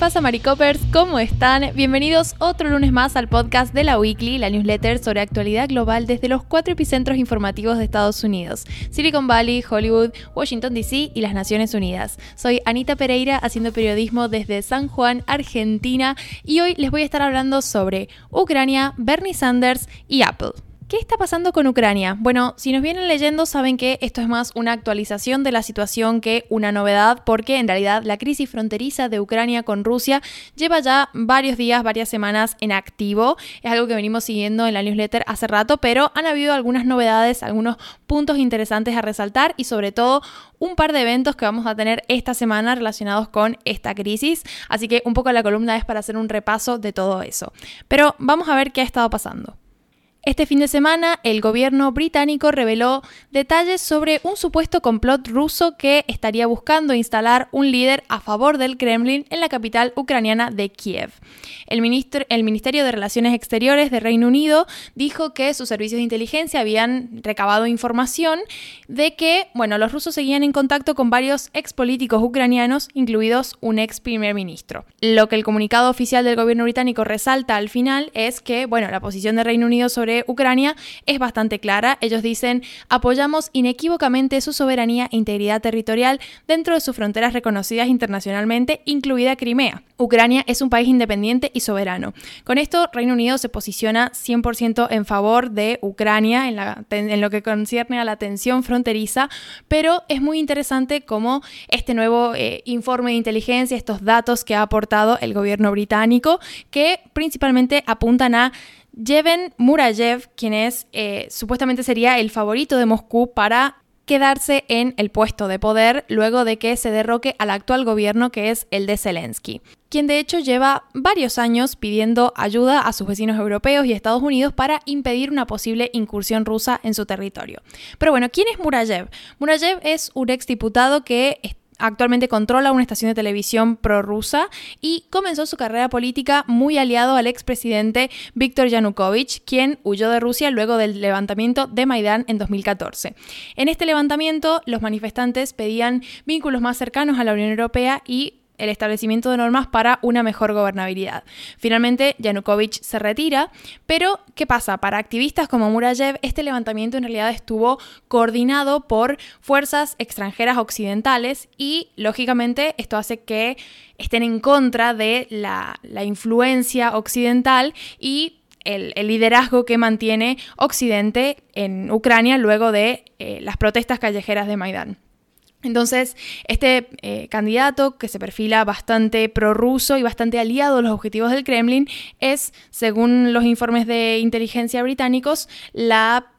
pasa, Maricopers? ¿Cómo están? Bienvenidos otro lunes más al podcast de la Weekly, la newsletter sobre actualidad global desde los cuatro epicentros informativos de Estados Unidos: Silicon Valley, Hollywood, Washington DC y las Naciones Unidas. Soy Anita Pereira, haciendo periodismo desde San Juan, Argentina, y hoy les voy a estar hablando sobre Ucrania, Bernie Sanders y Apple. ¿Qué está pasando con Ucrania? Bueno, si nos vienen leyendo saben que esto es más una actualización de la situación que una novedad porque en realidad la crisis fronteriza de Ucrania con Rusia lleva ya varios días, varias semanas en activo. Es algo que venimos siguiendo en la newsletter hace rato, pero han habido algunas novedades, algunos puntos interesantes a resaltar y sobre todo un par de eventos que vamos a tener esta semana relacionados con esta crisis. Así que un poco la columna es para hacer un repaso de todo eso. Pero vamos a ver qué ha estado pasando. Este fin de semana, el gobierno británico reveló detalles sobre un supuesto complot ruso que estaría buscando instalar un líder a favor del Kremlin en la capital ucraniana de Kiev. El, Ministerio de Relaciones Exteriores de Reino Unido dijo que sus servicios de inteligencia habían recabado información de que, bueno, los rusos seguían en contacto con varios ex políticos ucranianos, incluidos un ex primer ministro. Lo que el comunicado oficial del gobierno británico resalta al final es que, bueno, la posición de Reino Unido sobre Ucrania es bastante clara. Ellos dicen, apoyamos inequívocamente su soberanía e integridad territorial dentro de sus fronteras reconocidas internacionalmente, incluida Crimea. Ucrania es un país independiente y soberano. Con esto, Reino Unido se posiciona 100% en favor de Ucrania en, lo que concierne a la tensión fronteriza, pero es muy interesante cómo este nuevo eh, informe de inteligencia, estos datos que ha aportado el gobierno británico, que principalmente apuntan a Yevhen Murayev, quien es eh, supuestamente sería el favorito de Moscú para quedarse en el puesto de poder luego de que se derroque al actual gobierno que es el de Zelensky, quien de hecho lleva varios años pidiendo ayuda a sus vecinos europeos y Estados Unidos para impedir una posible incursión rusa en su territorio. Pero bueno, ¿quién es Murayev? Murayev es un exdiputado que Actualmente controla una estación de televisión prorrusa y comenzó su carrera política muy aliado al expresidente Viktor Yanukovych, quien huyó de Rusia luego del levantamiento de Maidán en 2014. En este levantamiento, los manifestantes pedían vínculos más cercanos a la Unión Europea y el establecimiento de normas para una mejor gobernabilidad. Finalmente, Yanukovych se retira, pero ¿qué pasa? Para activistas como Murayev, este levantamiento en realidad estuvo coordinado por fuerzas extranjeras occidentales y, lógicamente, esto hace que estén en contra de la, influencia occidental y el, liderazgo que mantiene Occidente en Ucrania luego de eh, las protestas callejeras de Maidán. Entonces, este eh, candidato, que se perfila bastante prorruso y bastante aliado a los objetivos del Kremlin, es, según los informes de inteligencia británicos, la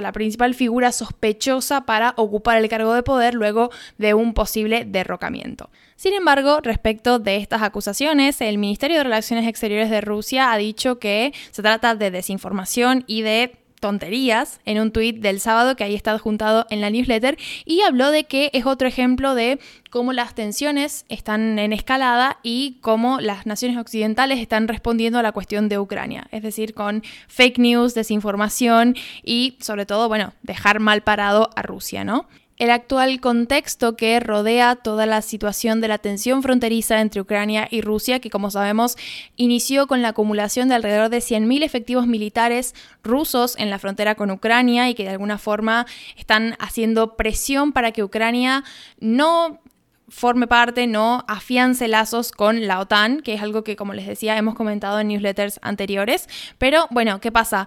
la principal figura sospechosa para ocupar el cargo de poder luego de un posible derrocamiento. Sin embargo, respecto de estas acusaciones, el Ministerio de Relaciones Exteriores de Rusia ha dicho que se trata de desinformación y de tonterías en un tuit del sábado que ahí está adjuntado en la newsletter y habló de que es otro ejemplo de cómo las tensiones están en escalada y cómo las naciones occidentales están respondiendo a la cuestión de Ucrania, es decir, con fake news, desinformación y sobre todo, bueno, dejar mal parado a Rusia, ¿no? El actual contexto que rodea toda la situación de la tensión fronteriza entre Ucrania y Rusia, que como sabemos inició con la acumulación de alrededor de 100.000 efectivos militares rusos en la frontera con Ucrania y que de alguna forma están haciendo presión para que Ucrania no forme parte, no afiance lazos con la OTAN, que es algo que, como les decía, hemos comentado en newsletters anteriores. Pero bueno, ¿qué pasa?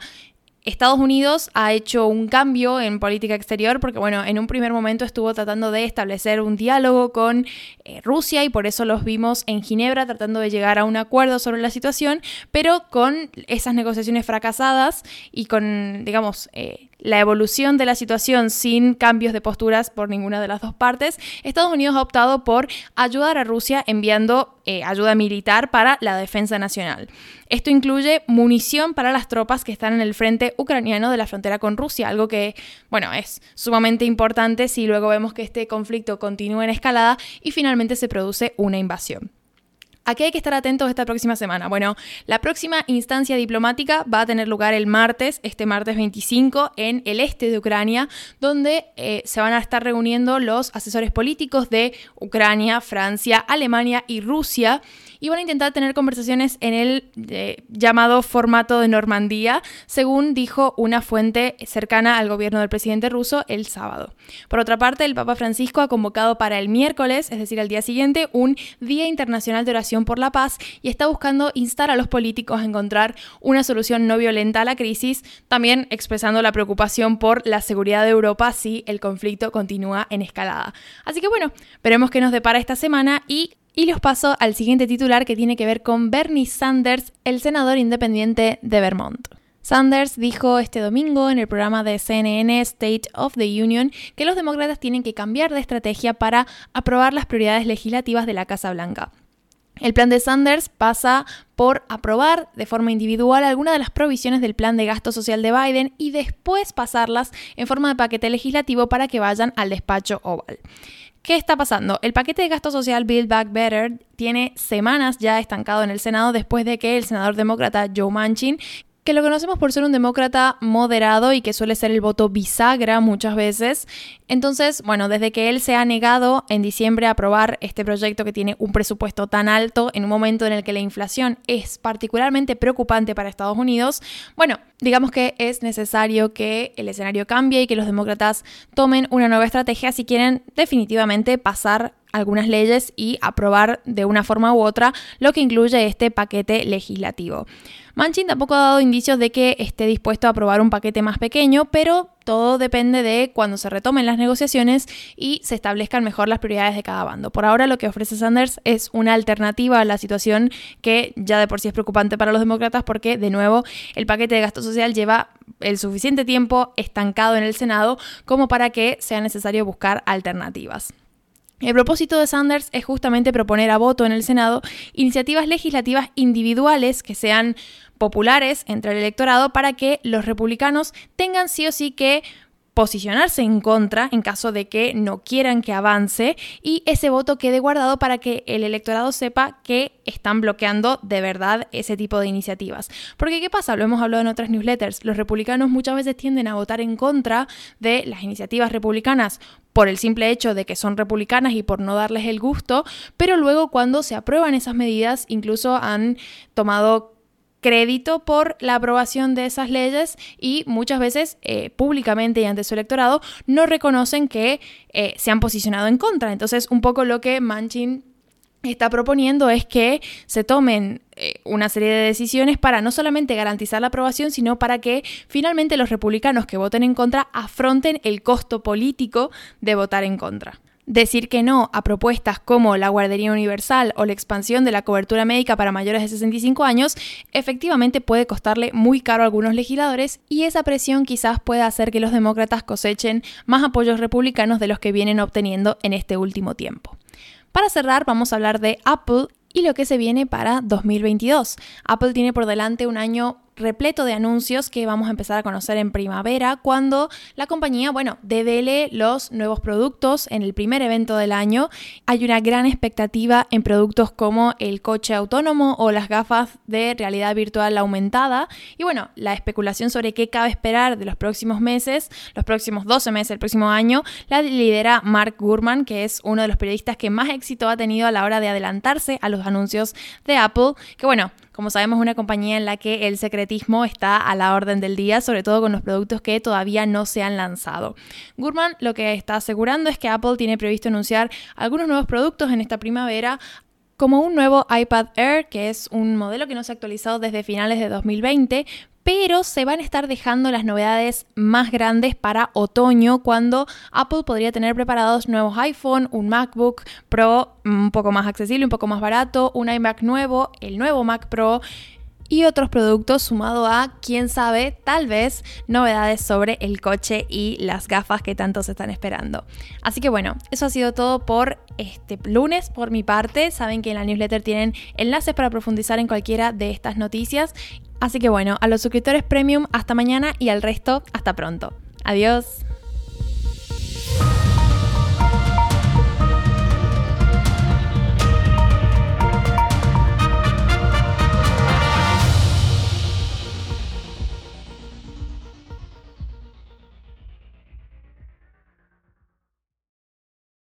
Estados Unidos ha hecho un cambio en política exterior porque, bueno, en un primer momento estuvo tratando de establecer un diálogo con eh, Rusia y por eso los vimos en Ginebra tratando de llegar a un acuerdo sobre la situación, pero con esas negociaciones fracasadas y con, digamos, eh, la evolución de la situación sin cambios de posturas por ninguna de las dos partes, Estados Unidos ha optado por ayudar a Rusia enviando eh, ayuda militar para la defensa nacional. Esto incluye munición para las tropas que están en el frente ucraniano de la frontera con Rusia, algo que, bueno, es sumamente importante si luego vemos que este conflicto continúa en escalada y finalmente se produce una invasión. ¿A qué hay que estar atentos esta próxima semana? Bueno, la próxima instancia diplomática va a tener lugar el martes, este martes 25, en el este de Ucrania, donde eh, se van a estar reuniendo los asesores políticos de Ucrania, Francia, Alemania y Rusia y van a intentar tener conversaciones en el eh, llamado formato de Normandía, según dijo una fuente cercana al gobierno del presidente ruso el sábado. Por otra parte, el Papa Francisco ha convocado para el miércoles, es decir, al día siguiente, un Día Internacional de Oración por la Paz y está buscando instar a los políticos a encontrar una solución no violenta a la crisis, también expresando la preocupación por la seguridad de Europa si el conflicto continúa en escalada. Así que bueno, veremos qué nos depara esta semana y y los paso al siguiente titular que tiene que ver con Bernie Sanders, el senador independiente de Vermont. Sanders dijo este domingo en el programa de CNN State of the Union que los demócratas tienen que cambiar de estrategia para aprobar las prioridades legislativas de la Casa Blanca. El plan de Sanders pasa por aprobar de forma individual algunas de las provisiones del plan de gasto social de Biden y después pasarlas en forma de paquete legislativo para que vayan al despacho oval. ¿Qué está pasando? El paquete de gasto social Build Back Better tiene semanas ya estancado en el Senado después de que el senador demócrata Joe Manchin que lo conocemos por ser un demócrata moderado y que suele ser el voto bisagra muchas veces. Entonces, bueno, desde que él se ha negado en diciembre a aprobar este proyecto que tiene un presupuesto tan alto en un momento en el que la inflación es particularmente preocupante para Estados Unidos, bueno, digamos que es necesario que el escenario cambie y que los demócratas tomen una nueva estrategia si quieren definitivamente pasar algunas leyes y aprobar de una forma u otra lo que incluye este paquete legislativo. Manchin tampoco ha dado indicios de que esté dispuesto a aprobar un paquete más pequeño, pero todo depende de cuando se retomen las negociaciones y se establezcan mejor las prioridades de cada bando. Por ahora lo que ofrece Sanders es una alternativa a la situación que ya de por sí es preocupante para los demócratas porque de nuevo el paquete de gasto social lleva el suficiente tiempo estancado en el Senado como para que sea necesario buscar alternativas. El propósito de Sanders es justamente proponer a voto en el Senado iniciativas legislativas individuales que sean populares entre el electorado para que los republicanos tengan sí o sí que posicionarse en contra en caso de que no quieran que avance y ese voto quede guardado para que el electorado sepa que están bloqueando de verdad ese tipo de iniciativas. Porque ¿qué pasa? Lo hemos hablado en otras newsletters. Los republicanos muchas veces tienden a votar en contra de las iniciativas republicanas por el simple hecho de que son republicanas y por no darles el gusto, pero luego cuando se aprueban esas medidas incluso han tomado crédito por la aprobación de esas leyes y muchas veces eh, públicamente y ante su electorado no reconocen que eh, se han posicionado en contra. Entonces, un poco lo que Manchin está proponiendo es que se tomen eh, una serie de decisiones para no solamente garantizar la aprobación, sino para que finalmente los republicanos que voten en contra afronten el costo político de votar en contra. Decir que no a propuestas como la guardería universal o la expansión de la cobertura médica para mayores de 65 años efectivamente puede costarle muy caro a algunos legisladores y esa presión quizás pueda hacer que los demócratas cosechen más apoyos republicanos de los que vienen obteniendo en este último tiempo. Para cerrar, vamos a hablar de Apple y lo que se viene para 2022. Apple tiene por delante un año repleto de anuncios que vamos a empezar a conocer en primavera cuando la compañía, bueno, devele los nuevos productos en el primer evento del año. Hay una gran expectativa en productos como el coche autónomo o las gafas de realidad virtual aumentada. Y bueno, la especulación sobre qué cabe esperar de los próximos meses, los próximos 12 meses, el próximo año, la lidera Mark Gurman, que es uno de los periodistas que más éxito ha tenido a la hora de adelantarse a los anuncios de Apple, que bueno, como sabemos, una compañía en la que el secretismo está a la orden del día, sobre todo con los productos que todavía no se han lanzado. Gurman lo que está asegurando es que Apple tiene previsto anunciar algunos nuevos productos en esta primavera, como un nuevo iPad Air, que es un modelo que no se ha actualizado desde finales de 2020, pero se van a estar dejando las novedades más grandes para otoño cuando Apple podría tener preparados nuevos iPhone, un MacBook Pro un poco más accesible, un poco más barato, un iMac nuevo, el nuevo Mac Pro y otros productos sumado a, quién sabe, tal vez novedades sobre el coche y las gafas que tanto se están esperando. Así que bueno, eso ha sido todo por este lunes por mi parte. Saben que en la newsletter tienen enlaces para profundizar en cualquiera de estas noticias Así que bueno, a los suscriptores premium hasta mañana y al resto hasta pronto. Adiós.